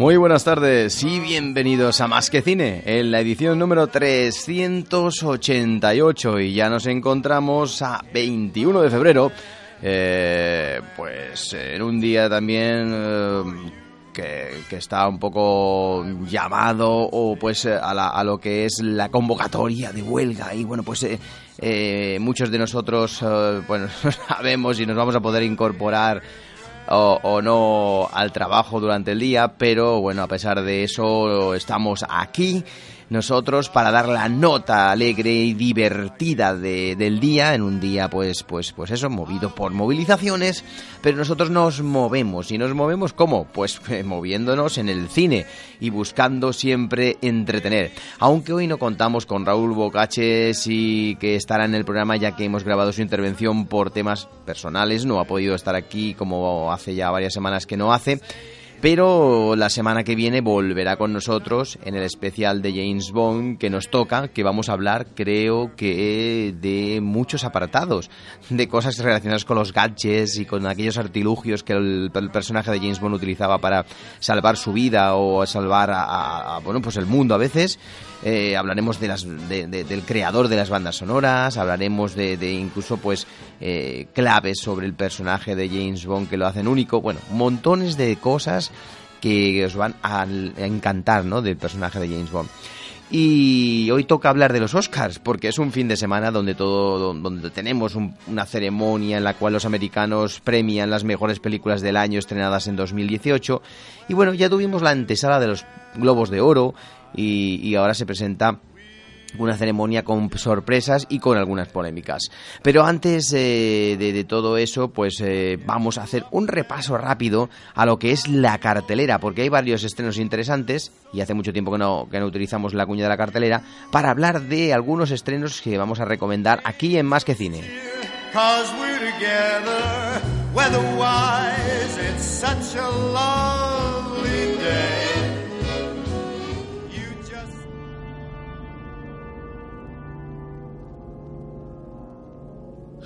Muy buenas tardes y bienvenidos a Más que Cine, en la edición número 388 y ya nos encontramos a 21 de febrero, eh, pues en un día también eh, que, está un poco llamado o pues a, la- a lo que es la convocatoria de huelga y bueno pues eh, muchos de nosotros bueno sabemos y nos vamos a poder incorporar o, o no al trabajo durante el día, pero bueno, a pesar de eso estamos aquí nosotros para dar la nota alegre y divertida de- del día, en un día pues, pues, pues eso, movido por movilizaciones, pero nosotros nos movemos, y nos movemos ¿cómo? Pues eh, moviéndonos en el cine y buscando siempre entretener. Aunque hoy no contamos con Raúl Bocaches y que estará en el programa ya que hemos grabado su intervención por temas personales, no ha podido estar aquí como hace ya varias semanas que no hace. Pero la semana que viene volverá con nosotros en el especial de James Bond que nos toca, que vamos a hablar creo que de muchos apartados, de cosas relacionadas con los gadgets y con aquellos artilugios que el, personaje de James Bond utilizaba para salvar su vida o salvar a- a, bueno pues el mundo a veces. Eh, hablaremos de las, de- de- del creador de las bandas sonoras, hablaremos de, incluso pues eh, claves sobre el personaje de James Bond que lo hacen único. Bueno, montones de cosas que os van a, encantar, ¿no? Del personaje de James Bond. Y hoy toca hablar de los Oscars, porque es un fin de semana donde todo, donde tenemos un- una ceremonia en la cual los americanos premian las mejores películas del año estrenadas en 2018. Y bueno, ya tuvimos la antesala de los Globos de Oro y, ahora se presenta una ceremonia con sorpresas y con algunas polémicas. Pero antes eh, de, de todo eso, pues eh, vamos a hacer un repaso rápido a lo que es la cartelera, porque hay varios estrenos interesantes, y hace mucho tiempo que no, que no utilizamos la cuña de la cartelera, para hablar de algunos estrenos que vamos a recomendar aquí en Más que Cine.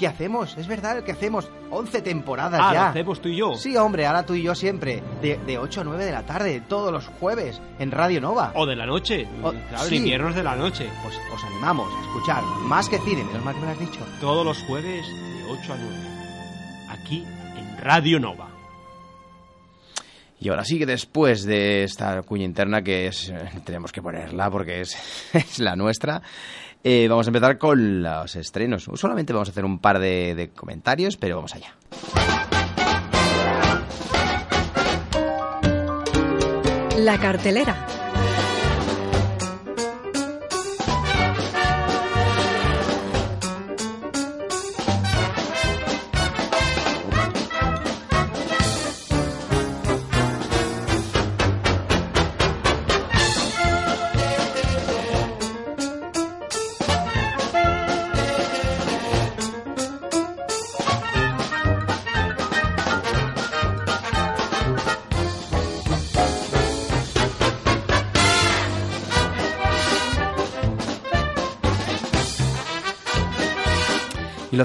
que hacemos, es verdad, el que hacemos. 11 temporadas Ah, ya. lo hacemos tú y yo. Sí, hombre, ahora tú y yo siempre. De, de 8 a 9 de la tarde, todos los jueves, en Radio Nova. O de la noche. O- claro, sí. en inviernos de la noche. Pues os animamos a escuchar más que cine, menos mal que me lo has dicho. Todos los jueves de 8 a 9. Aquí en Radio Nova. Y ahora sí que después de esta cuña interna que es, eh, tenemos que ponerla porque es, es la nuestra, eh, vamos a empezar con los estrenos. Solamente vamos a hacer un par de, de comentarios, pero vamos allá. La cartelera.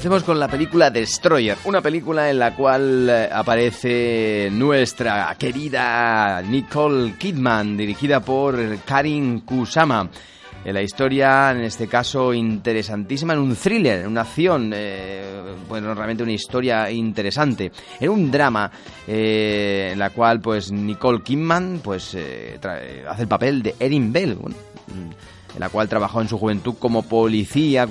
Lo hacemos con la película Destroyer, una película en la cual eh, aparece nuestra querida Nicole Kidman, dirigida por Karin Kusama. Eh, la historia, en este caso, interesantísima, en un thriller, en una acción, eh, bueno, realmente una historia interesante, en un drama en la cual, pues, Nicole Kidman, pues, tra- eh, hace el papel de Erin Bell, en la cual trabajó en su juventud como policía,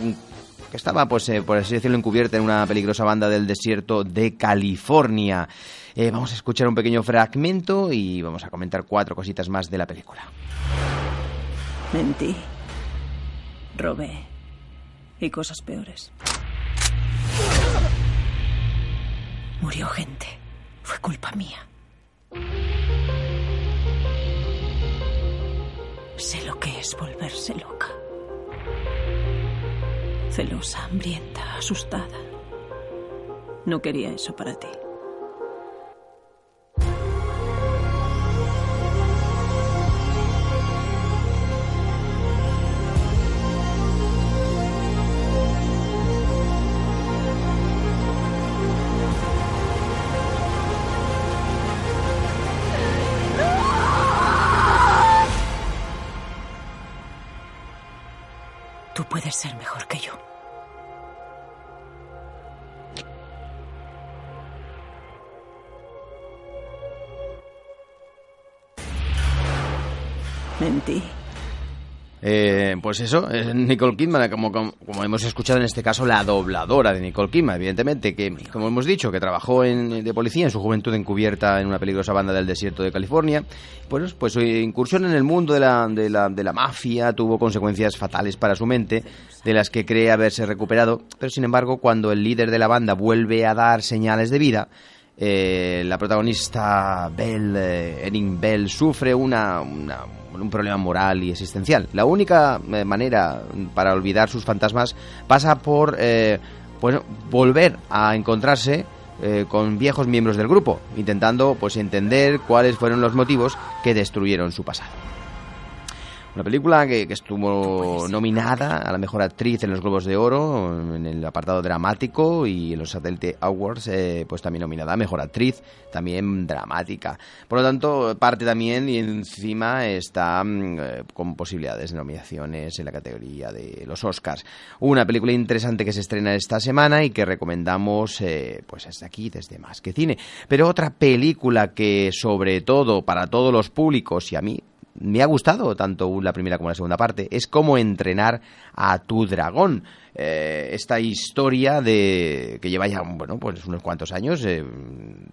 estaba, pues, eh, por así decirlo, encubierta en una peligrosa banda del desierto de California. Eh, vamos a escuchar un pequeño fragmento y vamos a comentar cuatro cositas más de la película. Mentí. Robé. Y cosas peores. Murió gente. Fue culpa mía. Sé lo que es volverse loca. Celosa, hambrienta, asustada. No quería eso para ti. Eh, pues eso, es Nicole Kidman, como, como, hemos escuchado en este caso, la dobladora de Nicole Kidman, evidentemente, que, como hemos dicho, que trabajó en, de policía en su juventud encubierta en una peligrosa banda del desierto de California. Pues, pues su incursión en el mundo de la, de, la, de la mafia tuvo consecuencias fatales para su mente, de las que cree haberse recuperado, pero sin embargo, cuando el líder de la banda vuelve a dar señales de vida, eh, la protagonista Bell, eh, Erin Bell, sufre una- un problema moral y existencial. La única eh, manera para olvidar sus fantasmas pasa por bueno, volver a encontrarse eh, con viejos miembros del grupo, intentando pues entender cuáles fueron los motivos que destruyeron su pasado. Una película que, que estuvo nominada a la mejor actriz en los Globos de Oro, en el apartado dramático y en los Satellite Awards, eh, pues también nominada a mejor actriz, también dramática. Por lo tanto, parte también y encima está mm, eh, con posibilidades de nominaciones en la categoría de los Oscars. Una película interesante que se estrena esta semana y que recomendamos eh, pues desde aquí, desde Más que Cine. Pero otra película que sobre todo para todos los públicos y a mí me ha gustado tanto la primera como la segunda parte. Es como entrenar a tu dragón. Eh, esta historia de que lleva ya bueno pues unos cuantos años, eh,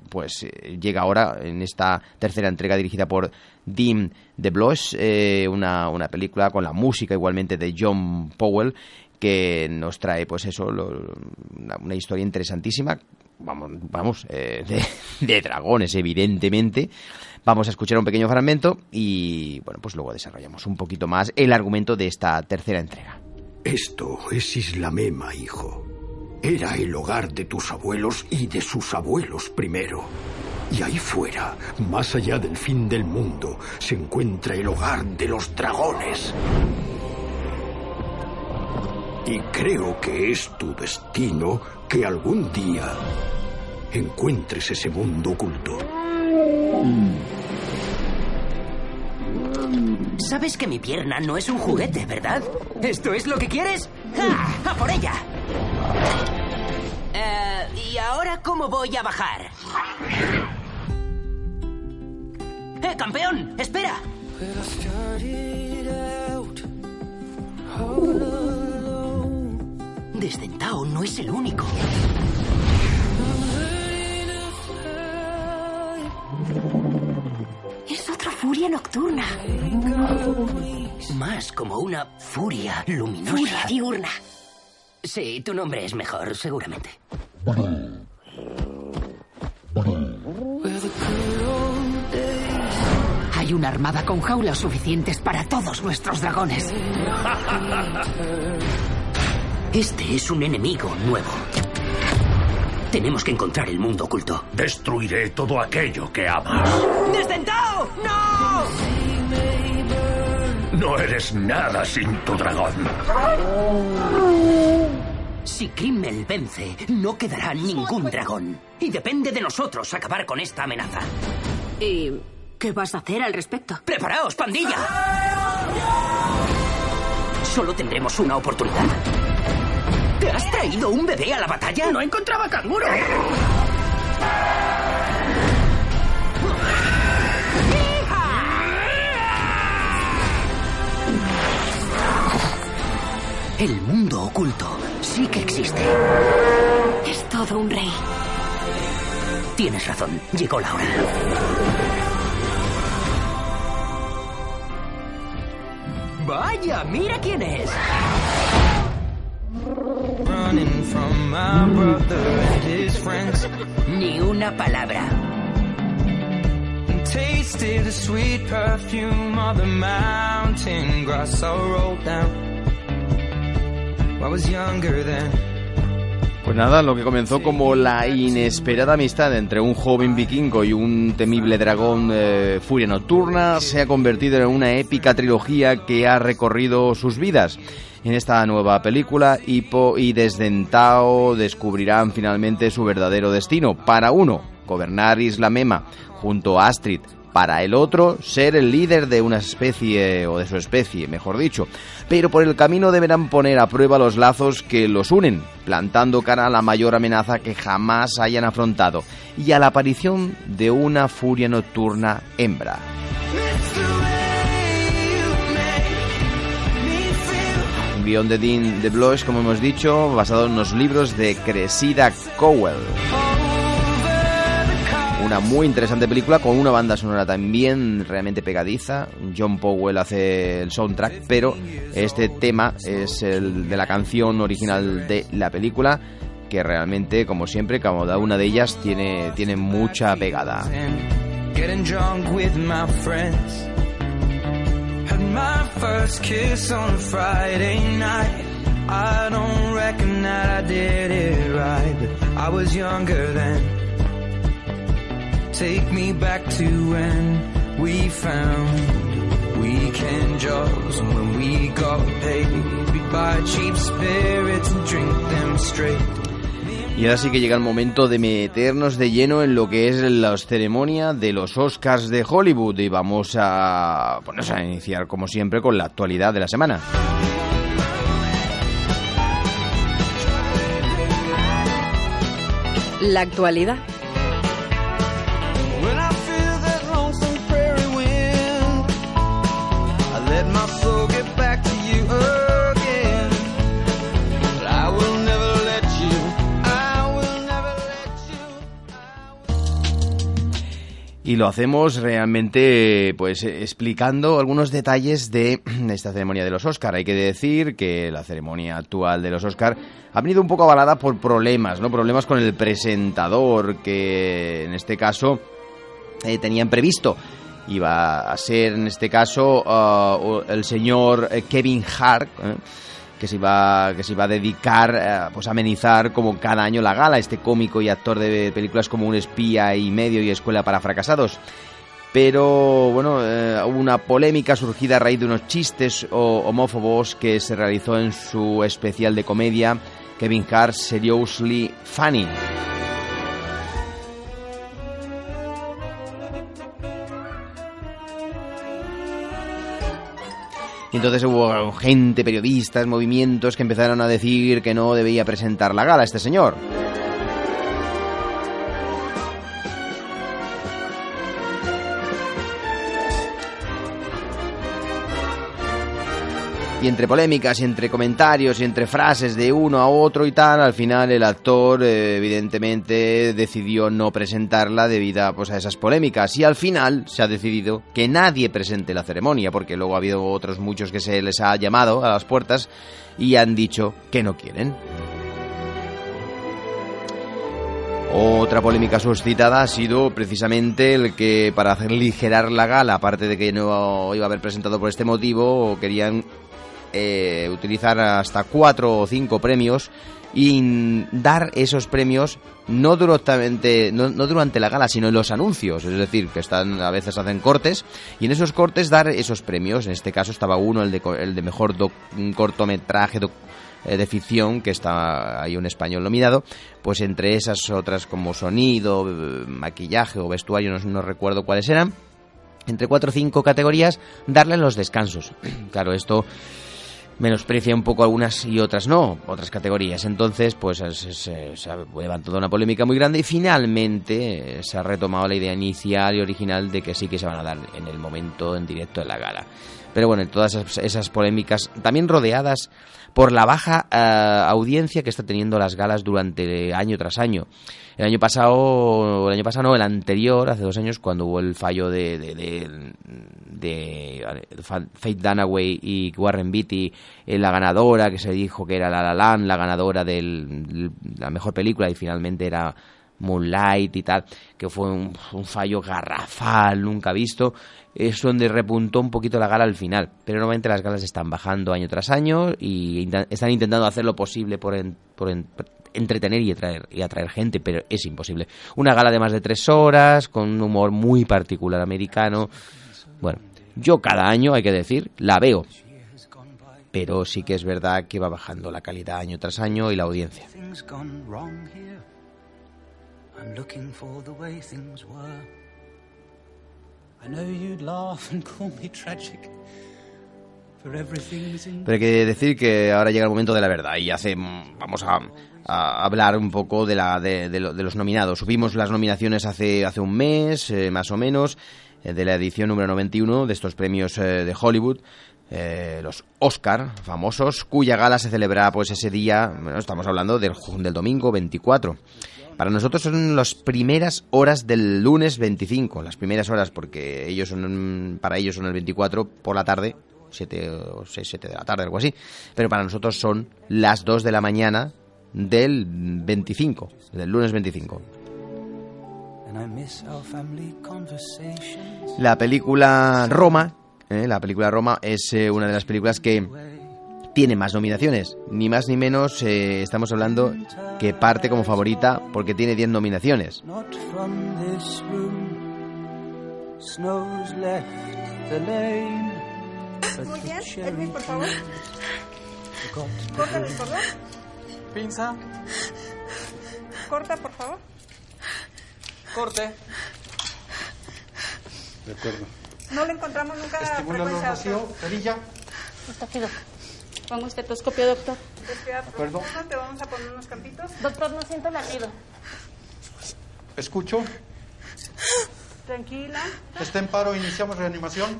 pues eh, llega ahora en esta tercera entrega dirigida por Dim de Blois, eh, una, una película con la música igualmente de John Powell que nos trae pues eso lo- una, historia interesantísima vamos vamos de dragones evidentemente vamos a escuchar un pequeño fragmento y bueno pues luego desarrollamos un poquito más el argumento de esta tercera entrega Esto es Islamema, hijo. Era el hogar de tus abuelos y de sus abuelos primero. Y ahí fuera, más allá del fin del mundo, se encuentra el hogar de los dragones. Y creo que es tu destino que algún día encuentres ese mundo oculto. Sabes que mi pierna no es un juguete, ¿verdad? ¿Esto es lo que quieres? ¡Ja! ¡A por ella! Eh, ¿Y ahora cómo voy a bajar? ¡Eh, campeón! ¡Espera! Desdentado no es el único. Furia nocturna. Más como una furia luminosa. Furia diurna. Sí, tu nombre es mejor, seguramente. Hay una armada con jaulas suficientes para todos nuestros dragones. Este es un enemigo nuevo. Tenemos que encontrar el mundo oculto. Destruiré todo aquello que amas. ¡Desdentado! ¡No! No eres nada sin tu dragón. Si Krimmel vence, no quedará ningún dragón. Y depende de nosotros acabar con esta amenaza. ¿Y qué vas a hacer al respecto? ¡Preparaos, pandilla! Solo tendremos una oportunidad. ¿Te has traído un bebé a la batalla? No encontraba canguro. El mundo oculto sí que existe. Es todo un rey. Tienes razón, llegó la hora. Vaya, mira quién es. Running from my brother and his friends. Ni una palabra. Tasted the sweet perfume of the mountain grass I rolled down. Pues nada, lo que comenzó como la inesperada amistad entre un joven vikingo y un temible dragón eh, furia nocturna se ha convertido en una épica trilogía que ha recorrido sus vidas. En esta nueva película, Hippo y Desdentao descubrirán finalmente su verdadero destino. Para uno, gobernar Isla Mema junto a Astrid, para el otro ser el líder de una especie o de su especie, mejor dicho. Pero por el camino deberán poner a prueba los lazos que los unen, plantando cara a la mayor amenaza que jamás hayan afrontado y a la aparición de una furia nocturna hembra. Un guion de Dean DeBlois, como hemos dicho, basado en los libros de Cressida Cowell una muy interesante película con una banda sonora también realmente pegadiza. John Powell hace el soundtrack, pero este tema es el de la canción original de la película que realmente, como siempre, cada una de ellas tiene, tiene mucha pegada. I don't reckon that I did it right, but I was younger then. Take me back to when we found weekend jobs and when we got paid. We'd buy cheap spirits and drink them straight. Y ahora sí que llega el momento de meternos de lleno en lo que es la ceremonia de los Oscars de Hollywood y vamos a, ponernos a iniciar como siempre con la actualidad de la semana. La actualidad. Y lo hacemos realmente pues explicando algunos detalles de esta ceremonia de los Oscar. Hay que decir que la ceremonia actual de los Oscar ha venido un poco avalada por problemas, ¿no? Problemas con el presentador que en este caso eh, tenían previsto iba a ser en este caso uh, el señor eh, Kevin Hart. ¿eh? que se iba que se iba a dedicar eh, pues a amenizar como cada año la gala este cómico y actor de películas como un espía y medio y escuela para fracasados pero bueno eh, hubo una polémica surgida a raíz de unos chistes homófobos que se realizó en su especial de comedia Kevin Hart Seriously Funny Y entonces hubo gente, periodistas, movimientos que empezaron a decir que no debía presentar la gala este señor. Y entre polémicas y entre comentarios y entre frases de uno a otro y tal, al final el actor eh, evidentemente decidió no presentarla debido pues, a esas polémicas y al final se ha decidido que nadie presente la ceremonia porque luego ha habido otros muchos que se les ha llamado a las puertas y han dicho que no quieren. Otra polémica suscitada ha sido precisamente el que para hacer ligerar la gala, aparte de que no iba a haber presentado por este motivo, querían eh, utilizar hasta cuatro o cinco premios y dar esos premios no durante, no, durante la gala, sino en los anuncios. Es decir, que están a veces hacen cortes y en esos cortes dar esos premios. En este caso estaba uno, el de, el de mejor cortometraje eh, de ficción, que está hay un español nominado, pues entre esas otras como sonido, eh, maquillaje o vestuario, no, no recuerdo cuáles eran, entre cuatro o cinco categorías, darle los descansos. claro, esto menosprecia un poco algunas y otras no, otras categorías. Entonces, pues se, se, ha levantado una polémica muy grande y finalmente eh, se ha retomado la idea inicial y original de que sí que se van a dar en el momento en directo de la gala. Pero bueno, todas esas, esas polémicas, también rodeadas por la baja uh, audiencia que está teniendo las galas durante año tras año. El año pasado, el año pasado no, el anterior, hace dos años, cuando hubo el fallo de, de, de, de Faith Dunaway y Warren Beatty, eh, la ganadora, que se dijo que era La La Land, la ganadora de la mejor película, y finalmente era Moonlight y tal, que fue un fallo garrafal, nunca visto es donde repuntó un poquito la gala al final. Pero normalmente las galas están bajando año tras año y están intentando hacer lo posible por, por en, entretener y atraer, y atraer gente, pero es imposible. Una gala de más de tres horas, con un humor muy particular americano. Bueno, yo cada año, hay que decir, la veo. Pero sí que es verdad que va bajando la calidad año tras año y la audiencia. Pero hay que decir que ahora llega el momento de la verdad y hace vamos a, hablar un poco de, la, de, de, de, los nominados. Subimos las nominaciones hace, hace un mes, eh, más o menos, eh, de la edición número 91 de estos premios eh, de Hollywood. Eh, los Oscar famosos, cuya gala se celebrará pues ese día, bueno, estamos hablando del, del domingo 24. Para nosotros son las primeras horas del lunes 25, las primeras horas porque ellos son para ellos son el 24 por la tarde, 7 o 6, 7 de la tarde, algo así, pero para nosotros son las 2 de la mañana del 25, del lunes 25. La película Roma, eh, la película Roma es eh, una de las películas que tiene más nominaciones. Ni más ni menos eh, estamos hablando que parte como favorita porque tiene 10 nominaciones. Muy bien, Edwin, por favor. Corta el cordón. Pinza. Corta, por favor. Corte. De acuerdo. No le encontramos nunca Estimúlalo vacío, perilla. Está. Pongo estetoscopio, doctor. Acuerdo. Te vamos a poner unos campitos. Doctor, no siento latido. Escucho. Tranquila. Está en paro, iniciamos reanimación.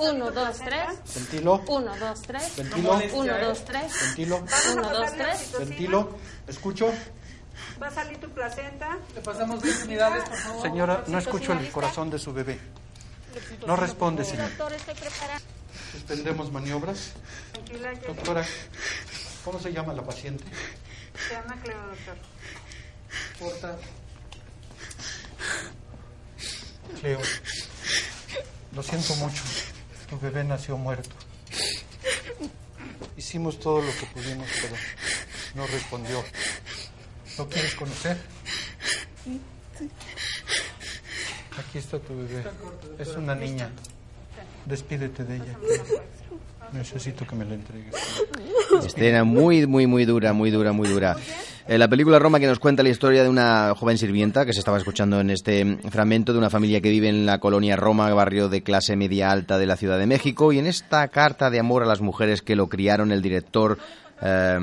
Uno, dos, tres. Ventilo. Uno, dos, tres. Ventilo. Uno, dos, tres. Ventilo. Uno, dos, tres. Ventilo. Escucho. Va a salir tu placenta. Le pasamos 10 unidades, por favor. Señora, no escucho el corazón de su bebé. No responde, señor. Doctor, estoy preparada. Suspendemos maniobras. Tranquila. Doctora, ¿cómo se llama la paciente? Se llama Cleo, doctor. Porta. Cleo, lo siento mucho. Tu bebé nació muerto. Hicimos todo lo que pudimos, pero no respondió. ¿No quieres conocer? Aquí está tu bebé. Es una niña. Despídete de ella. Necesito que me la entregues. Escena muy, muy, muy dura, muy dura, muy dura. Eh, la película Roma que nos cuenta la historia de una joven sirvienta que se estaba escuchando en este fragmento de una familia que vive en la colonia Roma, barrio de clase media alta de la Ciudad de México. Y en esta carta de amor a las mujeres que lo criaron, el director eh,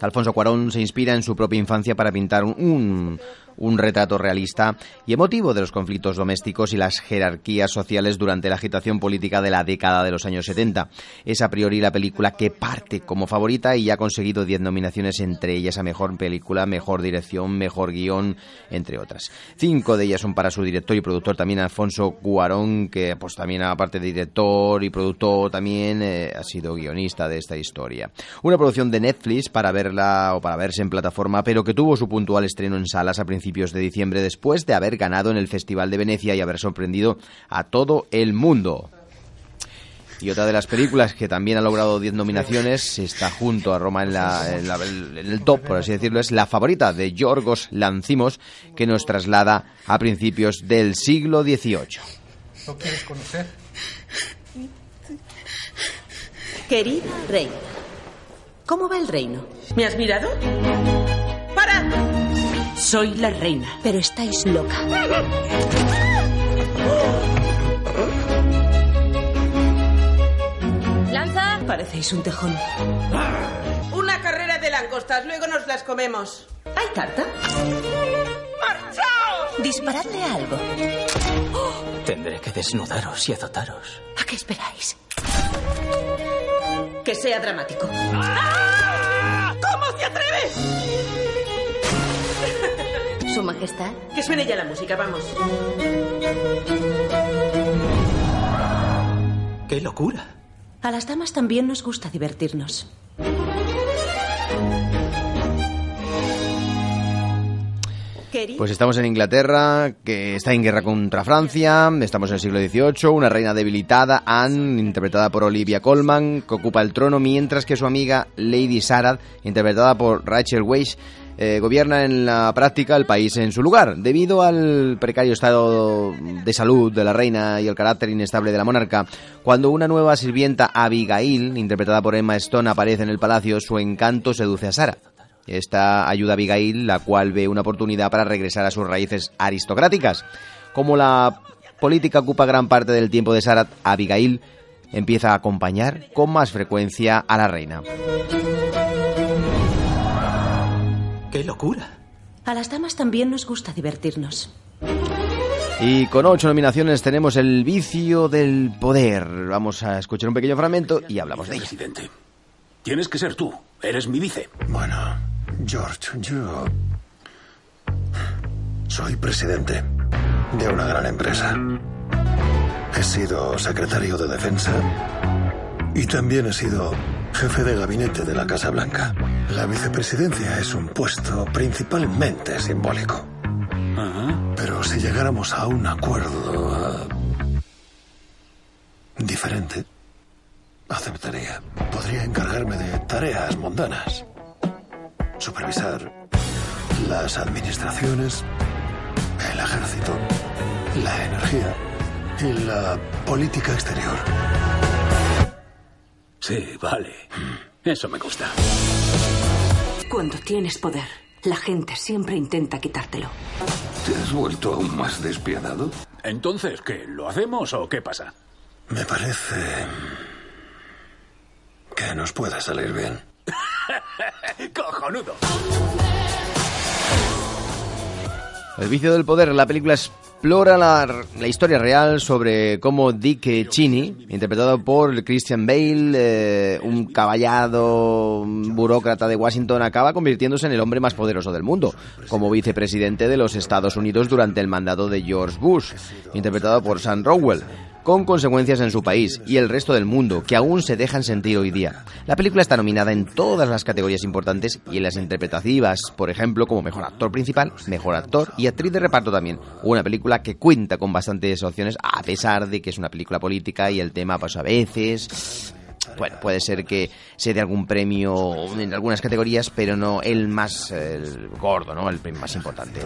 Alfonso Cuarón se inspira en su propia infancia para pintar un, un, un retrato realista y emotivo de los conflictos domésticos y las jerarquías sociales durante la agitación política de la década de los años 70. Es a priori la película que parte como favorita y ha conseguido 10 nominaciones, entre ellas a Mejor Película, Mejor Dirección, Mejor Guión, entre otras. Cinco de ellas son para su director y productor también Alfonso Cuarón, que pues también aparte de director y productor también eh, ha sido guionista de esta historia. Una producción de Netflix para verla o para verse en plataforma, pero que tuvo su puntual estreno en salas a principios de diciembre después de haber ganado en el Festival de Venecia y haber sorprendido a todo el mundo. Y otra de las películas que también ha logrado 10 nominaciones, está junto a Roma en, la, en, la, en, el top, por así decirlo, es la favorita de Yorgos Lanzimos, que nos traslada a principios del siglo XVIII. ¿Lo quieres conocer? Querida reina, ¿Cómo va el reino? ¿Me has mirado? Soy la reina. Pero estáis loca. ¡Lanza! Parecéis un tejón. Una carrera de langostas, luego nos las comemos. ¿Hay tarta? ¡Marchaos! Disparadle algo. Tendré que desnudaros y azotaros. ¿A qué esperáis? Que sea dramático. ¡Ah! ¿Cómo se atreve? Que suene ya la música, vamos. ¡Qué locura! A las damas también nos gusta divertirnos. Pues estamos en Inglaterra, que está en guerra contra Francia, estamos en el siglo XVIII, una reina debilitada, Anne, interpretada por Olivia Colman, que ocupa el trono, mientras que su amiga Lady Sarah, interpretada por Rachel Weisz, eh, gobierna en la práctica el país en su lugar. Debido al precario estado de salud de la reina y el carácter inestable de la monarca, cuando una nueva sirvienta, Abigail, interpretada por Emma Stone, aparece en el palacio, su encanto seduce a Sarah. Esta ayuda a Abigail, la cual ve una oportunidad para regresar a sus raíces aristocráticas. Como la política ocupa gran parte del tiempo de Sarah, Abigail empieza a acompañar con más frecuencia a la reina. ¡Qué locura! A las damas también nos gusta divertirnos. Y con ocho nominaciones tenemos El vicio del poder. Vamos a escuchar un pequeño fragmento y hablamos de ella. Presidente, tienes que ser tú. Eres mi vice. Bueno, George, yo soy presidente de una gran empresa. He sido secretario de defensa y también he sido jefe de gabinete de la Casa Blanca. La vicepresidencia es un puesto principalmente simbólico. Pero si llegáramos a un acuerdo ah, diferente, aceptaría. Podría encargarme de tareas mundanas. Supervisar las administraciones, el ejército, la energía y la política exterior. Sí, vale. Eso me gusta. Cuando tienes poder, la gente siempre intenta quitártelo. ¿Te has vuelto aún más despiadado? Entonces, ¿qué? ¿Lo hacemos o qué pasa? Me parece que nos puede salir bien. ¡Cojonudo! El vicio del poder, la película explora la, la historia real sobre cómo Dick Cheney, interpretado por Christian Bale, eh, un caballado burócrata de Washington, acaba convirtiéndose en el hombre más poderoso del mundo, como vicepresidente de los Estados Unidos durante el mandato de George Bush, interpretado por Sam Rockwell con consecuencias en su país y el resto del mundo, que aún se dejan sentir hoy día. La película está nominada en todas las categorías importantes y en las interpretativas, por ejemplo, como mejor actor principal, mejor actor y actriz de reparto también. Una película que cuenta con bastantes opciones, a pesar de que es una película política y el tema, pues a veces bueno, puede ser que se dé algún premio en algunas categorías, pero no el más el gordo, ¿no? El premio más importante.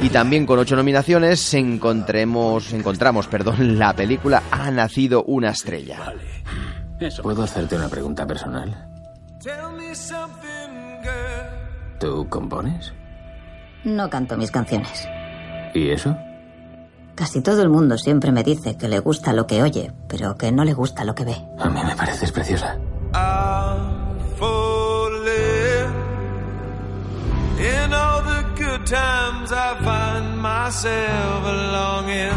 Y también con ocho nominaciones encontremos, encontramos perdón, la película Ha nacido una estrella. ¿Puedo hacerte una pregunta personal? ¿Tú compones? No canto mis canciones. ¿Y eso? Casi todo el mundo siempre me dice que le gusta lo que oye, pero que no le gusta lo que ve. A mí me pareces preciosa. In all the good times I find myself longing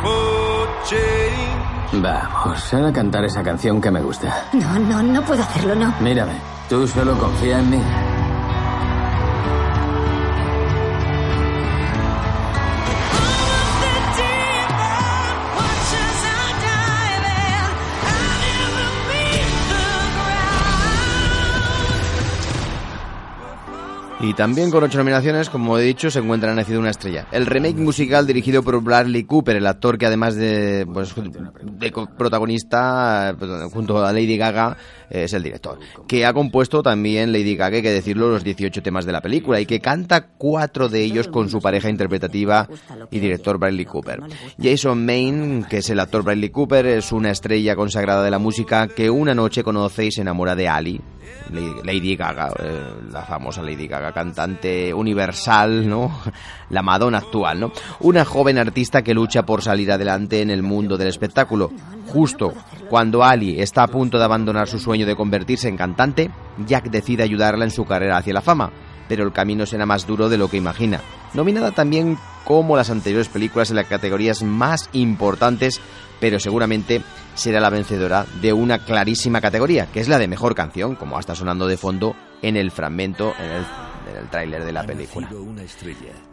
for change. Vamos, a cantar esa canción que me gusta. No, no, no puedo hacerlo, no. Mírame, tú solo confía en mí. Y también con ocho nominaciones, como he dicho, se encuentra Nacido una estrella. El remake musical dirigido por Bradley Cooper, el actor que además de, pues, de protagonista, eh, junto a Lady Gaga, es el director. Que ha compuesto también Lady Gaga, hay que decirlo, los 18 temas de la película y que canta cuatro de ellos con su pareja interpretativa y director Bradley Cooper. Jason Maine, que es el actor Bradley Cooper, es una estrella consagrada de la música que una noche conoce y se enamora de Ali, Lady- Lady Gaga, eh, la famosa Lady Gaga, cantante universal, ¿no? La Madonna actual, ¿no? Una joven artista que lucha por salir adelante en el mundo del espectáculo. Justo cuando Ali está a punto de abandonar su sueño de convertirse en cantante, Jack decide ayudarla en su carrera hacia la fama, pero el camino será más duro de lo que imagina. Nominada también como las anteriores películas en las categorías más importantes, pero seguramente será la vencedora de una clarísima categoría, que es la de mejor canción, como está sonando de fondo en el fragmento, en el, en el tráiler de la película.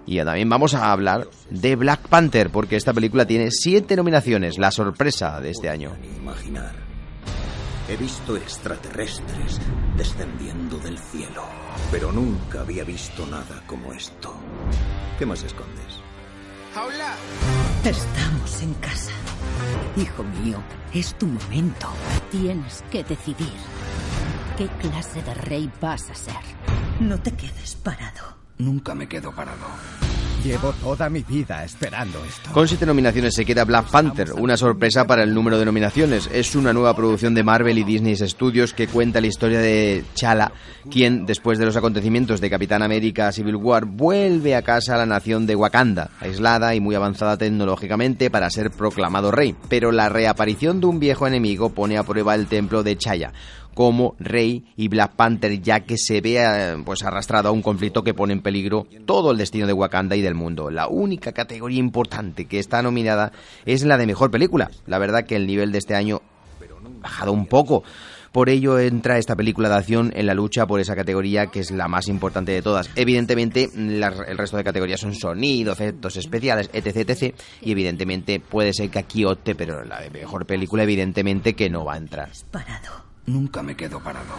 Y también vamos a hablar de Black Panther, porque esta película tiene siete nominaciones, la sorpresa de este año. Imaginar. He visto extraterrestres descendiendo del cielo, pero nunca había visto nada como esto. ¿Qué más escondes? Estamos en casa. Hijo mío, es tu momento. Tienes que decidir qué clase de rey vas a ser. No te quedes parado. Nunca me quedo parado. Llevo toda mi vida esperando esto. Con siete nominaciones se queda Black Panther, una sorpresa para el número de nominaciones. Es una nueva producción de Marvel y Disney Studios que cuenta la historia de Chala, quien, después de los acontecimientos de Capitán América Civil War, vuelve a casa a la nación de Wakanda, aislada y muy avanzada tecnológicamente para ser proclamado rey. Pero la reaparición de un viejo enemigo pone a prueba el templo de Chaya como rey y Black Panther ya que se ve eh, pues arrastrado a un conflicto que pone en peligro todo el destino de Wakanda y del mundo. La única categoría importante que está nominada es la de mejor película. La verdad que el nivel de este año ha bajado un poco. Por ello entra esta película de acción en la lucha por esa categoría que es la más importante de todas. Evidentemente el resto de categorías son sonido, efectos especiales, etc, etc. Y evidentemente puede ser que aquí opte, pero la mejor película evidentemente que no va a entrar. Nunca me quedo parado.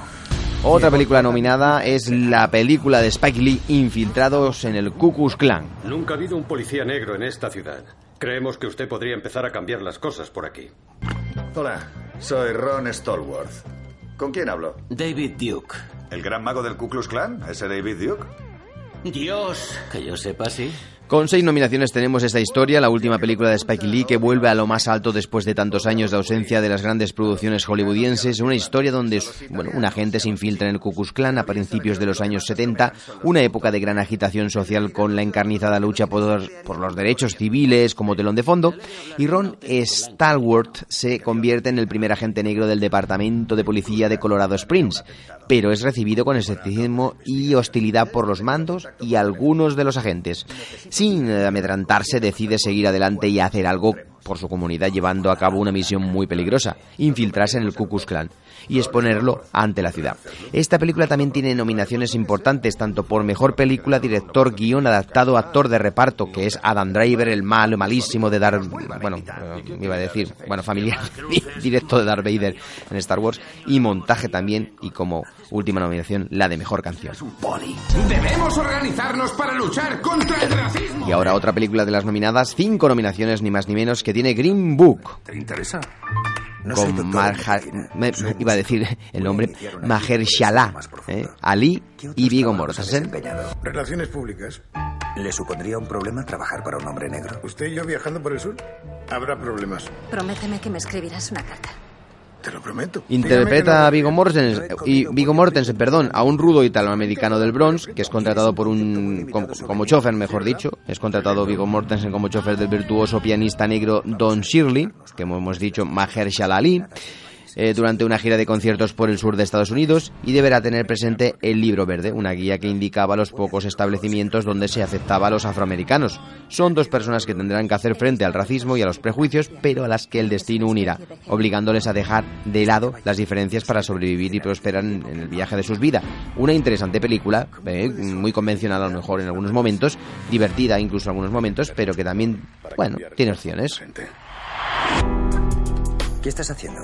Otra película nominada es la película de Spike Lee, Infiltrados en el Ku Klux Klan. Nunca ha habido un policía negro en esta ciudad. Creemos que usted podría empezar a cambiar las cosas por aquí. Hola, soy Ron Stallworth. ¿Con quién hablo? David Duke. ¿El gran mago del Ku Klux Klan? ¿Ese David Duke? Dios. Que yo sepa, sí. Con seis nominaciones tenemos esta historia, la última película de Spike Lee que vuelve a lo más alto después de tantos años de ausencia de las grandes producciones hollywoodienses, una historia donde bueno, un agente se infiltra en el Ku Klux Klan a principios de los años 70, una época de gran agitación social con la encarnizada lucha por, los derechos civiles como telón de fondo, y Ron Stallworth se convierte en el primer agente negro del Departamento de Policía de Colorado Springs, pero es recibido con escepticismo y hostilidad por los mandos y algunos de los agentes. Sin amedrantarse, decide seguir adelante y hacer algo por su comunidad, llevando a cabo una misión muy peligrosa, infiltrarse en el Ku Klux Klan y exponerlo ante la ciudad. Esta película también tiene nominaciones importantes, tanto por mejor película, director, guion, adaptado, actor de reparto, que es Adam Driver, el malo, malísimo de Darth, bueno, eh, iba a decir, bueno, familiar directo de Darth Vader en Star Wars, y montaje también, y como última nominación, la de mejor canción. Debemos organizarnos para luchar contra el racismo. Y ahora otra película de las nominadas, cinco nominaciones ni más ni menos, que tiene Green Book. ¿Te interesa? Con Marja, me- me iba a decir el nombre, Mahershala ¿eh? Ali y Viggo Mortensen. Relaciones públicas. ¿Le supondría un problema trabajar para un hombre negro? ¿Usted y yo viajando por el sur? Habrá problemas. Prométeme que me escribirás una carta. Te lo prometo. Interpreta a Viggo Mortensen, y Viggo Mortensen, perdón, a un rudo italoamericano del Bronx que es contratado por un como, como chofer, mejor dicho, es contratado Viggo Mortensen como chofer del virtuoso pianista negro Don Shirley, que hemos dicho Mahershala Ali. Eh, durante una gira de conciertos por el sur de Estados Unidos y deberá tener presente el libro verde, una guía que indicaba los pocos establecimientos donde se aceptaba a los afroamericanos. Son dos personas que tendrán que hacer frente al racismo y a los prejuicios, pero a las que el destino unirá, obligándoles a dejar de lado las diferencias para sobrevivir y prosperar en, el viaje de sus vidas. Una interesante película, eh, muy convencional a lo mejor en algunos momentos, divertida incluso en algunos momentos, pero que también, bueno, tiene opciones. ¿Qué estás haciendo?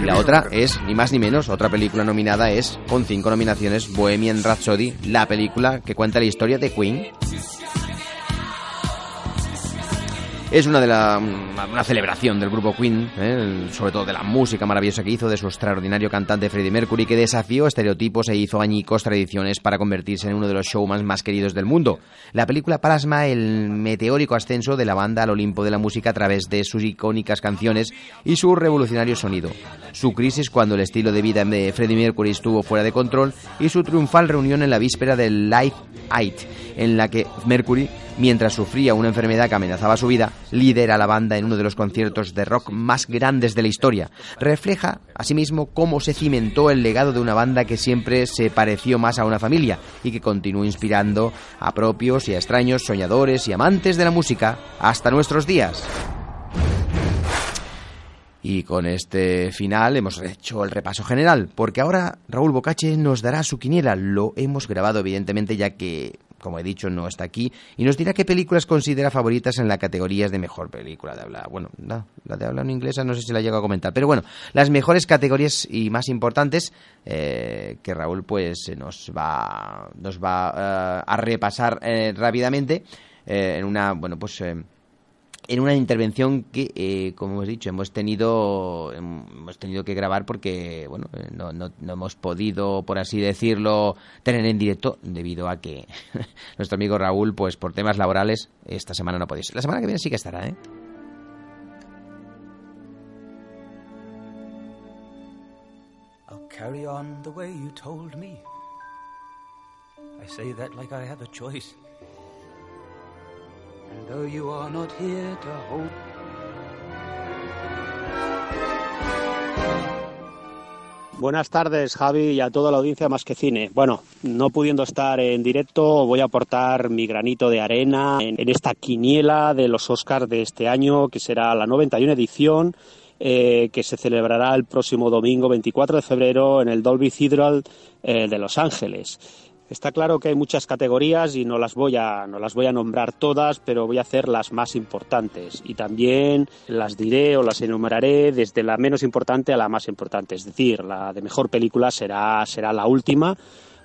Y la otra es, ni más ni menos, otra película nominada es, con cinco nominaciones, Bohemian Rhapsody, la película que cuenta la historia de Queen. Es una de la una celebración del grupo Queen, ¿eh? sobre todo de la música maravillosa que hizo, de su extraordinario cantante Freddie Mercury, que desafió estereotipos e hizo añicos tradiciones para convertirse en uno de los showmans más queridos del mundo. La película plasma el meteórico ascenso de la banda al Olimpo de la música a través de sus icónicas canciones y su revolucionario sonido, su crisis cuando el estilo de vida de Freddie Mercury estuvo fuera de control y su triunfal reunión en la víspera del Live Aid, en la que Mercury mientras sufría una enfermedad que amenazaba su vida, lidera la banda en uno de los conciertos de rock más grandes de la historia. Refleja, asimismo, cómo se cimentó el legado de una banda que siempre se pareció más a una familia y que continuó inspirando a propios y a extraños soñadores y amantes de la música hasta nuestros días. Y con este final hemos hecho el repaso general, porque ahora Raúl Bocache nos dará su quiniela. Lo hemos grabado, evidentemente, ya que como he dicho, no está aquí, y nos dirá qué películas considera favoritas en la categorías de mejor película de habla. Bueno, no, la de habla en inglesa no sé si la llego a comentar, pero bueno, las mejores categorías y más importantes eh, que Raúl pues nos va, nos va eh, a repasar eh, rápidamente eh, en una, bueno, pues en una intervención que, eh, como hemos dicho, hemos tenido hemos tenido que grabar porque, bueno, eh, no, hemos podido, por así decirlo, tener en directo debido a que nuestro amigo Raúl, pues por temas laborales, esta semana no podéis. La semana que viene sí que estará, ¿eh? Carry on the way you told me. I say that like I have a choice. Buenas tardes, Javi, y a toda la audiencia más que cine. Bueno, no pudiendo estar en directo, voy a aportar mi granito de arena en, esta quiniela de los Oscars de este año, que será la 91 edición, eh, que se celebrará el próximo domingo 24 de febrero en el Dolby Cathedral eh, de Los Ángeles. Está claro que hay muchas categorías y no las voy a no las voy a nombrar todas, pero voy a hacer las más importantes y también las diré o las enumeraré desde la menos importante a la más importante, es decir, la de mejor película será será la última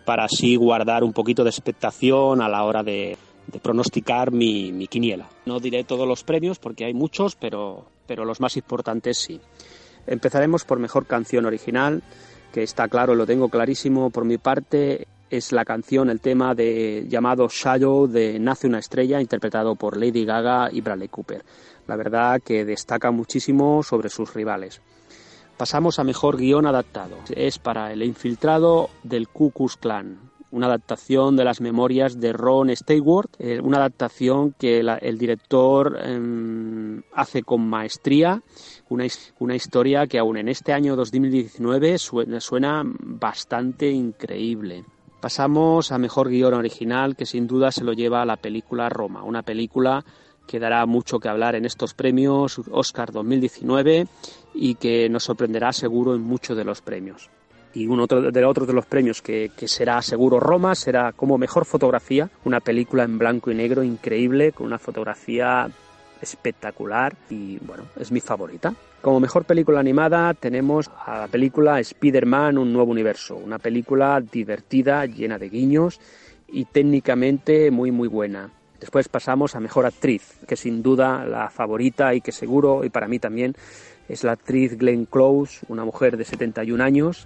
para así guardar un poquito de expectación a la hora de, pronosticar mi, mi, quiniela. No diré todos los premios porque hay muchos, pero, pero los más importantes sí. Empezaremos por mejor canción original, que está claro, lo tengo clarísimo por mi parte es la canción, el tema de llamado Shadow de Nace una estrella, interpretado por Lady Gaga y Bradley Cooper. La verdad que destaca muchísimo sobre sus rivales. Pasamos a mejor guion adaptado. Es para El infiltrado del Ku Klux Klan, una adaptación de las memorias de Ron Stewart, eh, una adaptación que el director eh, hace con maestría, una, historia que aún en este año 2019 suena, suena bastante increíble. Pasamos a mejor guion original, que sin duda se lo lleva a la película Roma, una película que dará mucho que hablar en estos premios Oscar 2019 y que nos sorprenderá seguro en muchos de los premios. Y uno de otros de los premios que, que, será seguro Roma será como mejor fotografía, una película en blanco y negro increíble, con una fotografía espectacular y bueno, es mi favorita. Como mejor película animada tenemos a la película Spider-Man, un nuevo universo, una película divertida, llena de guiños y técnicamente muy muy buena. Después pasamos a mejor actriz, que sin duda la favorita y que seguro, y para mí también, es la actriz Glenn Close, una mujer de 71 años,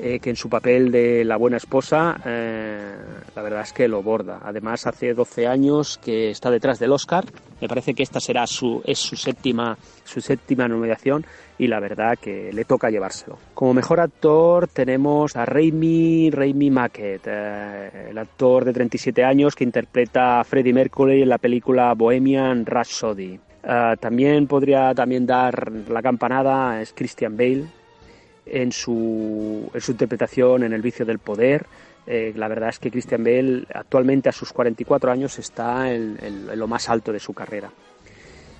eh, que en su papel de la buena esposa, eh, la verdad es que lo borda. Además, hace 12 años que está detrás del Oscar. Me parece que esta será su, es su séptima, su séptima nominación y la verdad que le toca llevárselo. Como mejor actor tenemos a Raimi, Raimi Mackett, eh, el actor de 37 años que interpreta a Freddie Mercury en la película Bohemian Rhapsody. también podría también dar la campanada es Christian Bale, en su, en su interpretación en El vicio del poder. Eh, la verdad es que Christian Bale actualmente a sus 44 años está en, lo más alto de su carrera.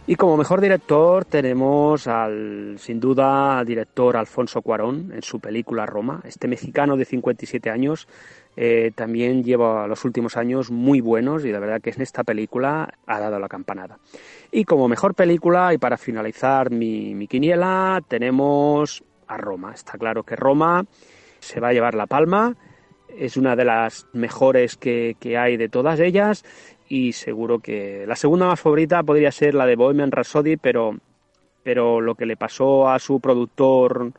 Y como mejor director tenemos al, sin duda, al director Alfonso Cuarón en su película Roma. Este mexicano de 57 años eh, también lleva los últimos años muy buenos y la verdad que en esta película ha dado la campanada. Y como mejor película, y para finalizar mi, mi quiniela, tenemos a Roma. Está claro que Roma se va a llevar la palma, es una de las mejores que, que hay de todas ellas y seguro que la segunda más favorita podría ser la de Bohemian Rhapsody, pero, pero lo que le pasó a su productor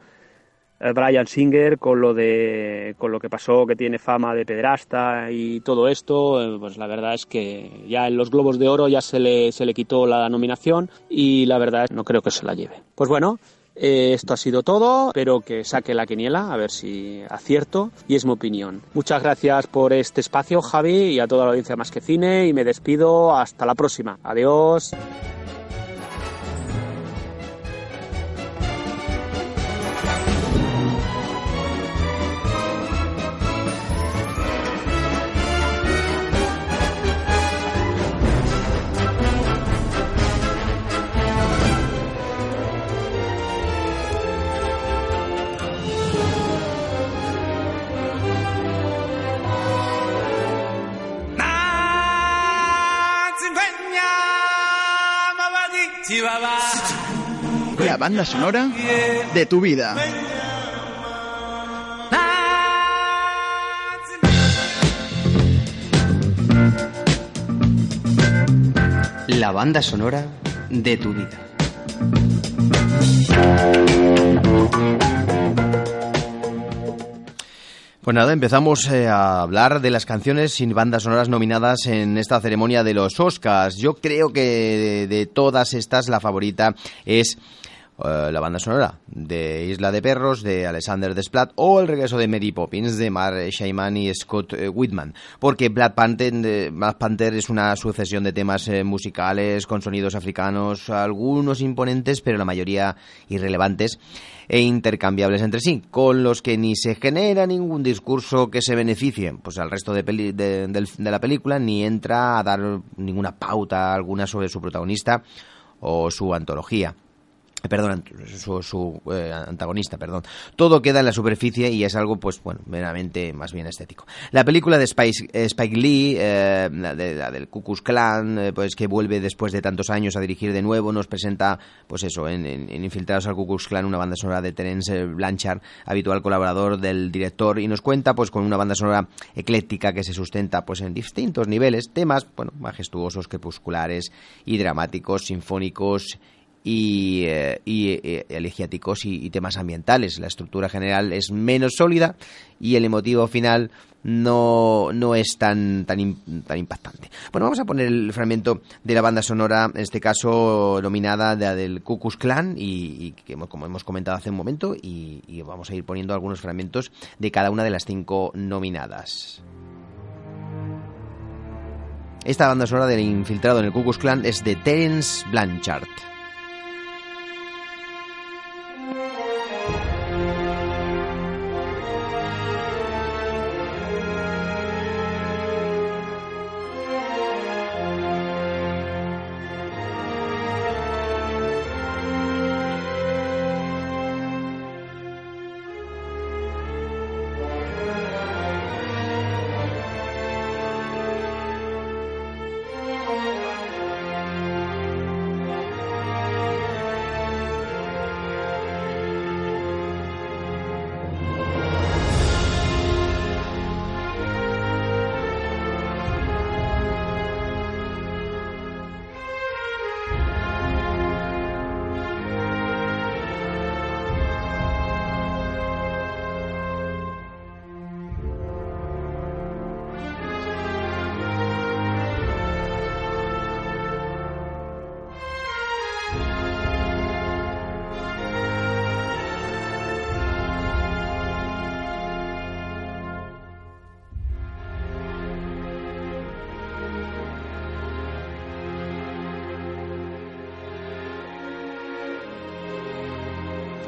eh, Brian Singer con lo de con lo que pasó que tiene fama de pederasta y todo esto eh, pues la verdad es que ya en los globos de oro ya se le se le quitó la nominación y la verdad es no creo que se la lleve pues bueno eh, esto ha sido todo, espero que saque la quiniela, a ver si acierto, y es mi opinión. Muchas gracias por este espacio, Javi, y a toda la audiencia Más que Cine, y me despido, hasta la próxima. Adiós. La banda sonora de tu vida. La banda sonora de tu vida. Pues nada, empezamos eh, a hablar de las canciones sin bandas sonoras nominadas en esta ceremonia de los Oscars. Yo creo que de, de todas estas la favorita es eh, la banda sonora de Isla de Perros de Alexander Desplat o el regreso de Mary Poppins de Mark Shaiman y Scott eh, Whitman porque Black Panther, Black Panther es una sucesión de temas eh, musicales con sonidos africanos algunos imponentes pero la mayoría irrelevantes e intercambiables entre sí, con los que ni se genera ningún discurso que se beneficie pues, al resto de, peli- de- de la película, ni entra a dar ninguna pauta alguna sobre su protagonista o su antología. Perdón, su, su, eh, antagonista, perdón. Todo queda en la superficie y es algo, pues, bueno, meramente más bien estético. La película de eh, Spike Lee, eh, la, de- la del Ku Klux Klan, pues que vuelve después de tantos años a dirigir de nuevo, nos presenta, pues eso, en Infiltrados al Ku Klux Klan, una banda sonora de Terence Blanchard, habitual colaborador del director, y nos cuenta, pues, con una banda sonora ecléctica que se sustenta, pues, en distintos niveles, temas, bueno, majestuosos, crepusculares y dramáticos, sinfónicos y, eh, y, eh, elegiáticos y, temas ambientales. La estructura general es menos sólida y el emotivo final no, no es tan, tan, tan impactante. Bueno, vamos a poner el fragmento de la banda sonora, en este caso nominada de del Ku Klux Klan y, que hemos- como hemos comentado hace un momento y, y vamos a ir poniendo algunos fragmentos de cada una de las cinco nominadas. Esta banda sonora del infiltrado en el Ku Klux Klan es de Terence Blanchard.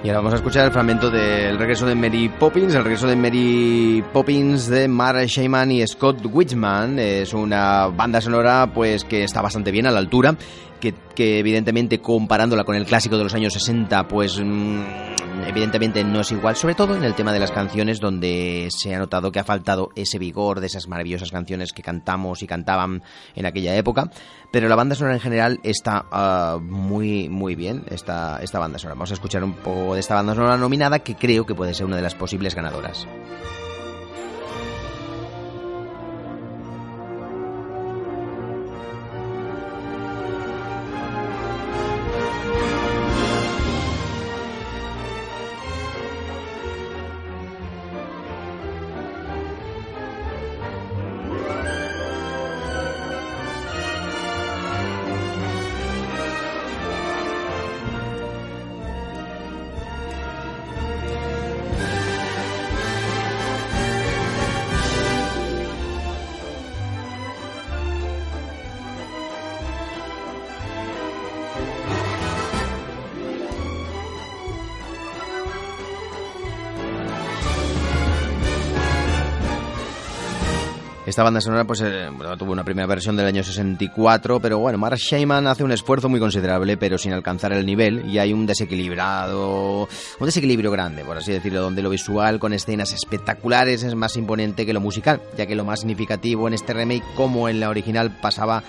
Y ahora vamos a escuchar el fragmento del regreso de Mary Poppins, el regreso de Mary Poppins de Mara Shaiman y Scott Whitman. Es una banda sonora pues que está bastante bien a la altura, que, que evidentemente comparándola con el clásico de los años 60 pues mm, evidentemente no es igual, sobre todo en el tema de las canciones donde se ha notado que ha faltado ese vigor de esas maravillosas canciones que cantamos y cantaban en aquella época, pero la banda sonora en general está ah, muy muy bien, esta, esta banda sonora. Vamos a escuchar un poco de esta banda sonora nominada que creo que puede ser una de las posibles ganadoras. Esta banda sonora pues eh, tuvo una primera versión del año 64, pero bueno, Mark Shaiman hace un esfuerzo muy considerable, pero sin alcanzar el nivel, y hay un desequilibrado, un desequilibrio grande, por así decirlo, donde lo visual con escenas espectaculares es más imponente que lo musical, ya que lo más significativo en este remake, como en la original, pasaba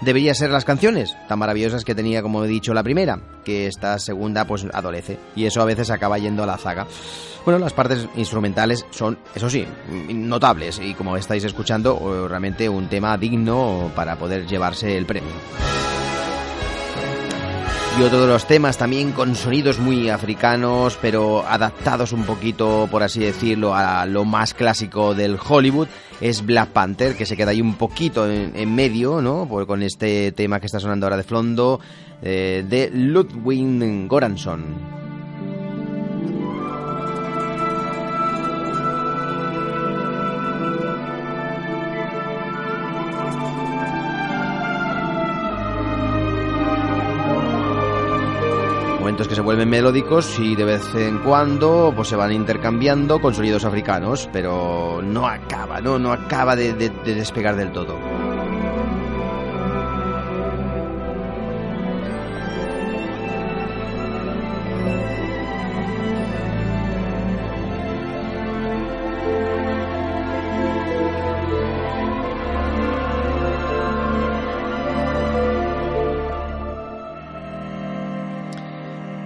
debería ser las canciones tan maravillosas que tenía, como he dicho, la primera, que esta segunda pues adolece. Y eso a veces acaba yendo a la zaga. Bueno, las partes instrumentales son, eso sí, notables. Y como estáis escuchando, realmente un tema digno para poder llevarse el premio y otro de los temas también con sonidos muy africanos, pero adaptados un poquito, por así decirlo, a lo más clásico del Hollywood, es Black Panther, que se queda ahí un poquito en, medio, ¿no? con este tema que está sonando ahora de fondo, eh, de Ludwig Goranson. Que se vuelven melódicos y de vez en cuando pues se van intercambiando con sonidos africanos, pero no acaba, no, no acaba de despegar del todo.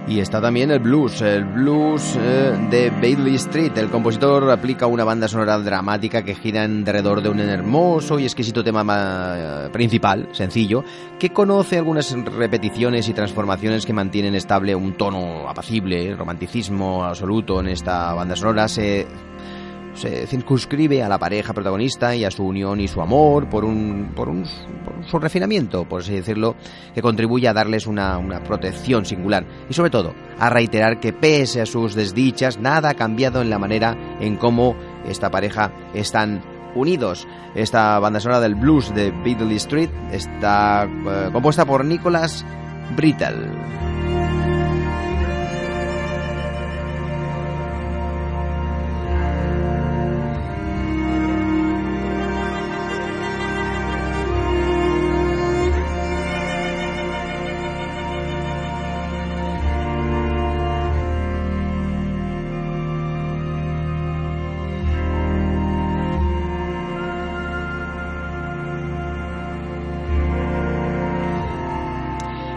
Y está también el blues, el blues eh, de Bailey Street. El compositor aplica una banda sonora dramática que gira alrededor de un hermoso y exquisito tema principal, sencillo, que conoce algunas repeticiones y transformaciones que mantienen estable un tono apacible, romanticismo absoluto en esta banda sonora. Se se circunscribe a la pareja protagonista y a su unión y su amor por un, por un, su refinamiento, por así decirlo, que contribuye a darles una, una protección singular y sobre todo a reiterar que pese a sus desdichas nada ha cambiado en la manera en cómo esta pareja están unidos. Esta banda sonora del blues de Beatley Street está eh, compuesta por Nicholas Brittle.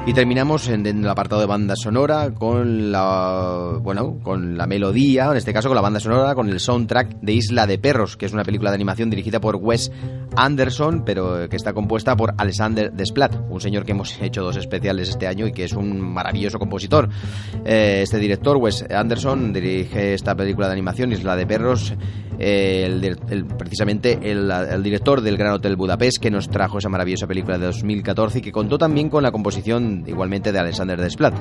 Y terminamos en, el apartado de banda sonora con la bueno, con la melodía, en este caso con la banda sonora, con el soundtrack de Isla de Perros, que es una película de animación dirigida por Wes Anderson, pero que está compuesta por Alexander Desplat, un señor que hemos hecho dos especiales este año y que es un maravilloso compositor. Eh, este director, Wes Anderson, dirige esta película de animación, Isla de Perros, el, precisamente el, el, director del Gran Hotel Budapest, que nos trajo esa maravillosa película de 2014 y que contó también con la composición igualmente de Alexander Desplat.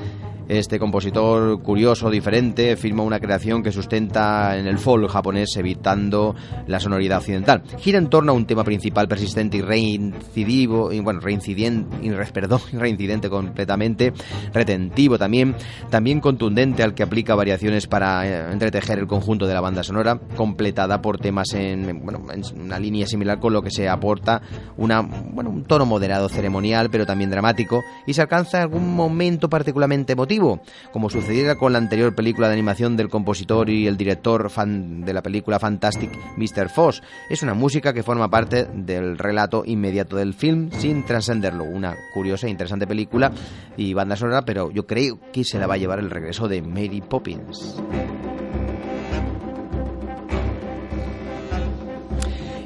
Este compositor curioso, diferente, firma una creación que sustenta en el folk japonés evitando la sonoridad occidental. Gira en torno a un tema principal persistente y reincidivo, y bueno, reincidente, perdón, reincidente completamente, retentivo también, también contundente al que aplica variaciones para eh, entretejer el conjunto de la banda sonora, completada por temas en, bueno, en una línea similar con lo que se aporta una, bueno, un tono moderado ceremonial, pero también dramático, y se alcanza algún momento particularmente emotivo como sucediera con la anterior película de animación del compositor y el director fan de la película Fantastic Mr. Foss. Es una música que forma parte del relato inmediato del film sin trascenderlo. Una curiosa e interesante película y banda sonora, pero yo creo que se la va a llevar el regreso de Mary Poppins.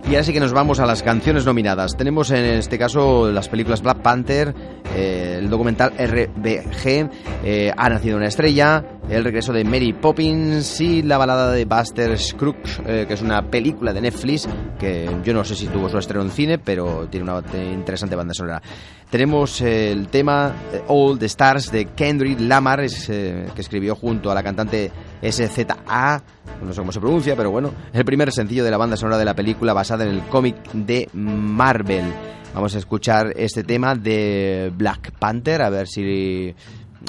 Y ahora sí que nos vamos a las canciones nominadas. Tenemos en este caso las películas Black Panther, eh, el documental RBG, eh, Ha nacido una estrella, el regreso de Mary Poppins y la balada de Buster Scruggs, eh, que es una película de Netflix que yo no sé si tuvo su estreno en cine, pero tiene una interesante banda sonora. Tenemos el tema All the Stars de Kendrick Lamar, que escribió junto a la cantante SZA, no sé cómo se pronuncia, pero bueno, el primer sencillo de la banda sonora de la película basada en el cómic de Marvel. Vamos a escuchar este tema de Black Panther, a ver si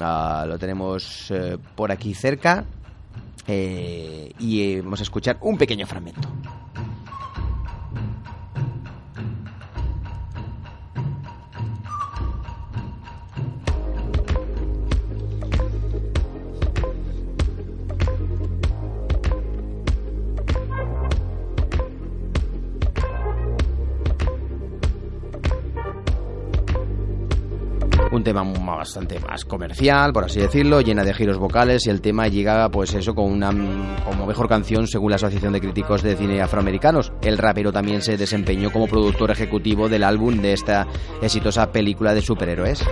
uh, lo tenemos uh, por aquí cerca. Eh, y eh, vamos a escuchar un pequeño fragmento. Un tema bastante más comercial, por así decirlo, llena de giros vocales y el tema llega pues eso con una como mejor canción según la Asociación de Críticos de Cine Afroamericanos. El rapero también se desempeñó como productor ejecutivo del álbum de esta exitosa película de superhéroes.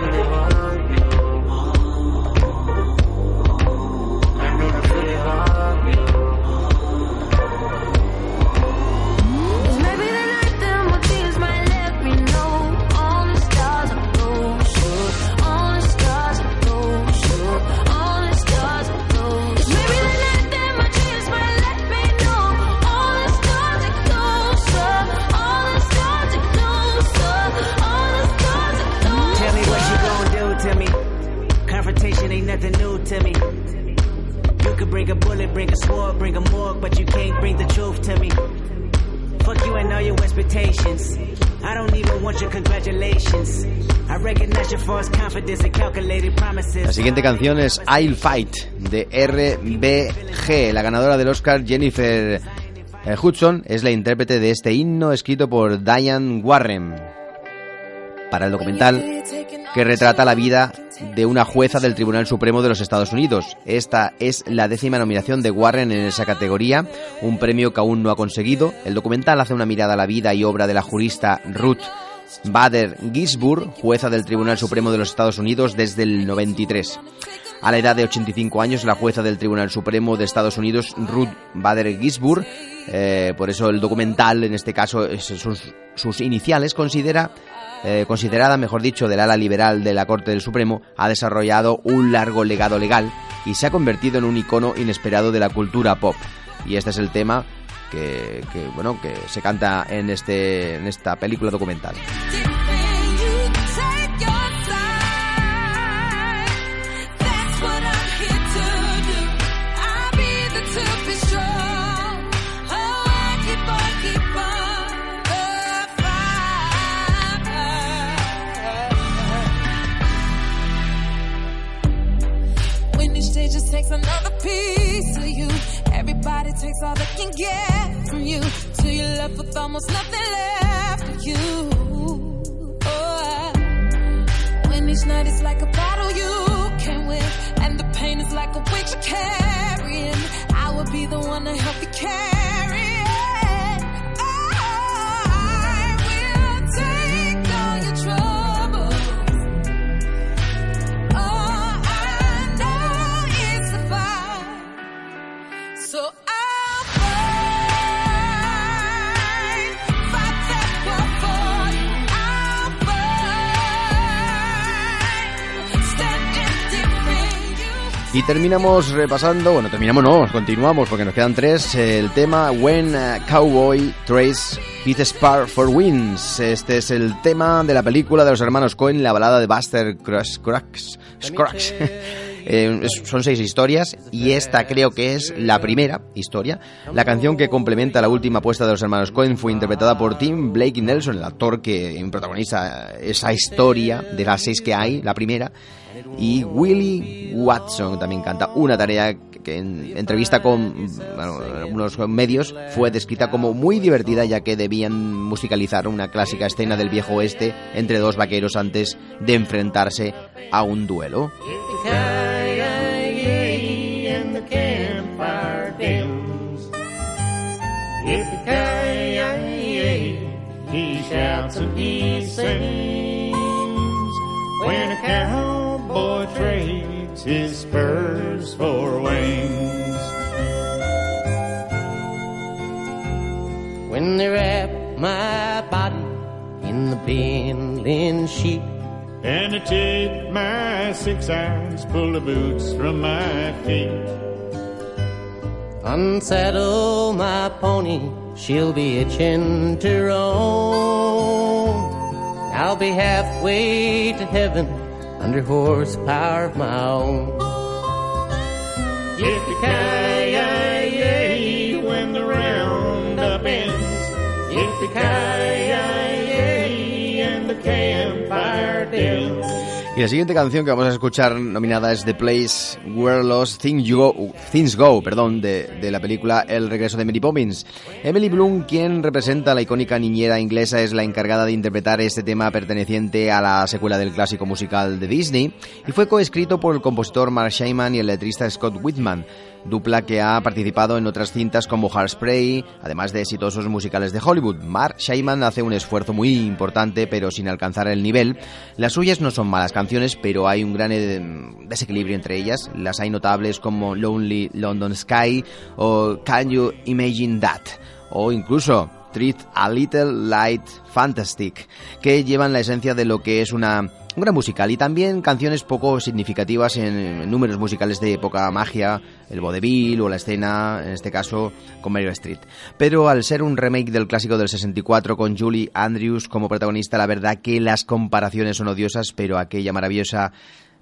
Siguiente canción es I'll Fight de RBG. La ganadora del Oscar, Jennifer eh, Hudson, es la intérprete de este himno escrito por Diane Warren para el documental que retrata la vida de una jueza del Tribunal Supremo de los Estados Unidos. Esta es la décima nominación de Warren en esa categoría, un premio que aún no ha conseguido. El documental hace una mirada a la vida y obra de la jurista Ruth Bader Ginsburg, jueza del Tribunal Supremo de los Estados Unidos desde el 93. A la edad de 85 años, la jueza del Tribunal Supremo de Estados Unidos, Ruth Bader Ginsburg, eh, por eso el documental, en este caso, sus, sus iniciales, considera eh, considerada, mejor dicho, del ala liberal de la Corte del Supremo, ha desarrollado un largo legado legal y se ha convertido en un icono inesperado de la cultura pop. Y este es el tema que, que bueno, que se canta en, este, en esta película documental. takes another piece you. Everybody takes all they can get. Left with almost nothing left of you. Oh, when each night is like a battle you can't win. And the pain is like a weight you're carrying. I will be the one to help you carry Y terminamos repasando, bueno, terminamos no, continuamos porque nos quedan tres, el tema When a Cowboy Trace His Spar for Wins. Este es el tema de la película de los hermanos Cohen, la balada de Buster Scruggs. Scruggs. Eh, son seis historias y esta creo que es la primera historia. La canción que complementa la última apuesta de los hermanos Cohen fue interpretada por Tim Blake Nelson, el actor que protagoniza esa historia de las seis que hay, la primera. Y Willie Watson también canta una tarea que en entrevista con bueno, medios fue descrita como muy divertida ya que debían musicalizar una clásica escena del viejo oeste entre dos vaqueros antes de enfrentarse a un duelo. Spurs for wings. When they wrap my body in the bindling sheet and they take my six irons, pull the boots from my feet. Unsaddle my pony, she'll be itching to roam. I'll be halfway to heaven under horsepower of my own if you can. Y la siguiente canción que vamos a escuchar nominada es The Place Where Lost Things Go, perdón, de, de la película El regreso de Mary Poppins. Emily Bloom, quien representa a la icónica niñera inglesa, es la encargada de interpretar este tema perteneciente a la secuela del clásico musical de Disney y fue coescrito por el compositor Mark Shaiman y el letrista Scott Whitman, dupla que ha participado en otras cintas como Hairspray, además de exitosos musicales de Hollywood. Mark Shaiman hace un esfuerzo muy importante, pero sin alcanzar el nivel. Las suyas no son malas canciones, pero hay un gran eh, desequilibrio entre ellas. Las hay notables como Lonely London Sky o Can You Imagine That? o incluso A Little Light Fantastic, que llevan la esencia de lo que es una un gran musical y también canciones poco significativas en, números musicales de época magia, el vodevil o la escena, en este caso, con Meryl Street. Pero al ser un remake del clásico del 64 con Julie Andrews como protagonista, la verdad que las comparaciones son odiosas, pero aquella maravillosa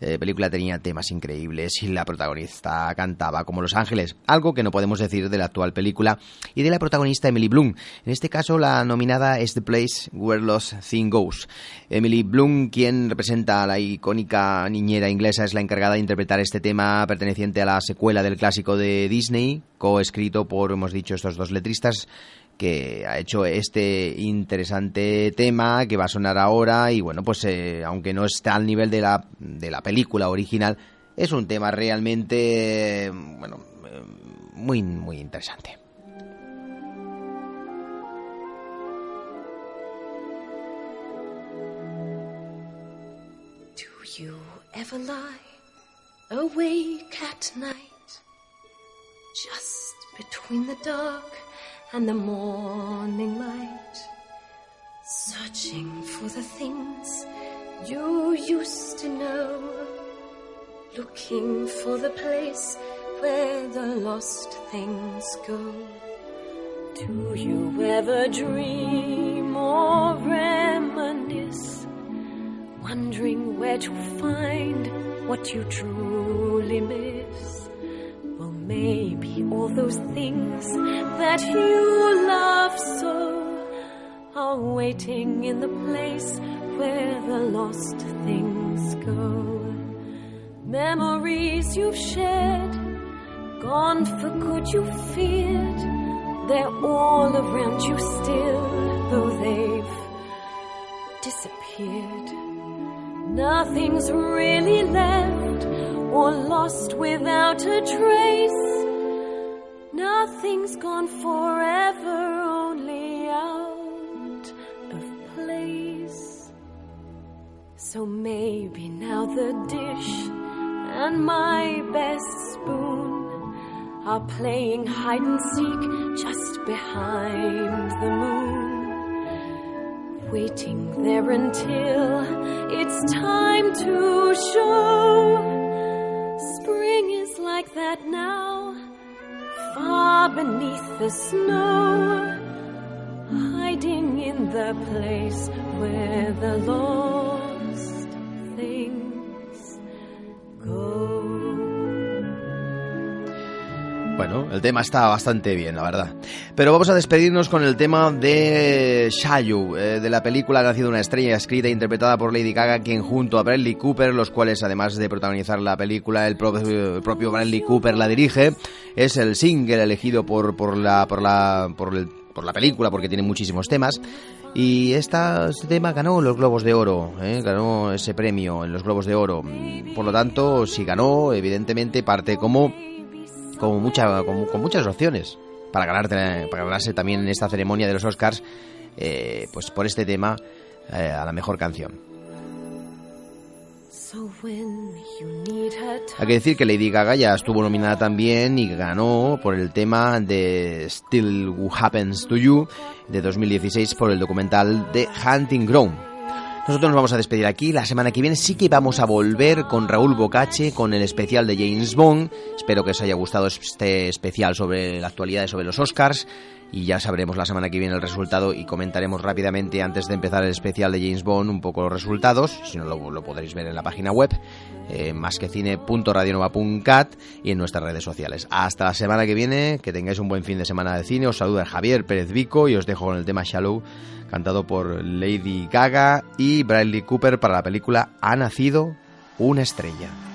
eh, película tenía temas increíbles y la protagonista cantaba como Los Ángeles, algo que no podemos decir de la actual película y de la protagonista Emily Bloom. En este caso la nominada es The Place Where Lost Thing Goes. Emily Bloom, quien representa a la icónica niñera inglesa, es la encargada de interpretar este tema perteneciente a la secuela del clásico de Disney, coescrito por, hemos dicho, estos dos letristas que ha hecho este interesante tema que va a sonar ahora y bueno pues eh, aunque no está al nivel de la, de la película original es un tema realmente bueno muy muy interesante. Do you ever lie awake at night, just between the dark and the morning light, searching for the things you used to know, looking for the place where the lost things go? Do you ever dream or reminisce? wondering where to find what you truly miss. Maybe all those things that you love so are waiting in the place where the lost things go. Memories you've shared, gone for good you feared, they're all around you still, though they've disappeared. Nothing's really left or lost without a trace. Nothing's gone forever, only out of place. So maybe now the dish and my best spoon are playing hide and seek just behind the moon waiting there until it's time to show. Like that now, far beneath the snow, hiding in the place where the lost things go. Bueno, el tema está bastante bien, la verdad. Pero vamos a despedirnos con el tema de Shayu, eh, de la película nacido una estrella, escrita e interpretada por Lady Gaga, quien junto a Bradley Cooper, los cuales además de protagonizar la película, el propio, el propio Bradley Cooper la dirige, es el single elegido por, por, la, por, la, por la película, porque tiene muchísimos temas. Y esta, este tema ganó los Globos de Oro, ¿eh? ganó ese premio en los Globos de Oro. Por lo tanto, si ganó, evidentemente parte como con, mucha, con, con muchas opciones para, ganarte, para ganarse también en esta ceremonia de los Oscars, eh, pues por este tema eh, a la mejor canción. Hay que decir que Lady Gaga ya estuvo nominada también y ganó por el tema de Still Happens to You de 2016 por el documental de Hunting Ground. Nosotros nos vamos a despedir aquí. La semana que viene sí que vamos a volver con Raúl Bocache, con el especial de James Bond. Espero que os haya gustado este especial sobre la actualidad sobre los Oscars. Y ya sabremos la semana que viene el resultado y comentaremos rápidamente antes de empezar el especial de James Bond un poco los resultados. Si no, lo, podréis ver en la página web, eh, másquecine.radionova.cat y en nuestras redes sociales. Hasta la semana que viene, que tengáis un buen fin de semana de cine. Os saluda Javier Pérez Vico y os dejo con el tema Shallow cantado por Lady Gaga y Bradley Cooper para la película Ha nacido una estrella.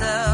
Myself.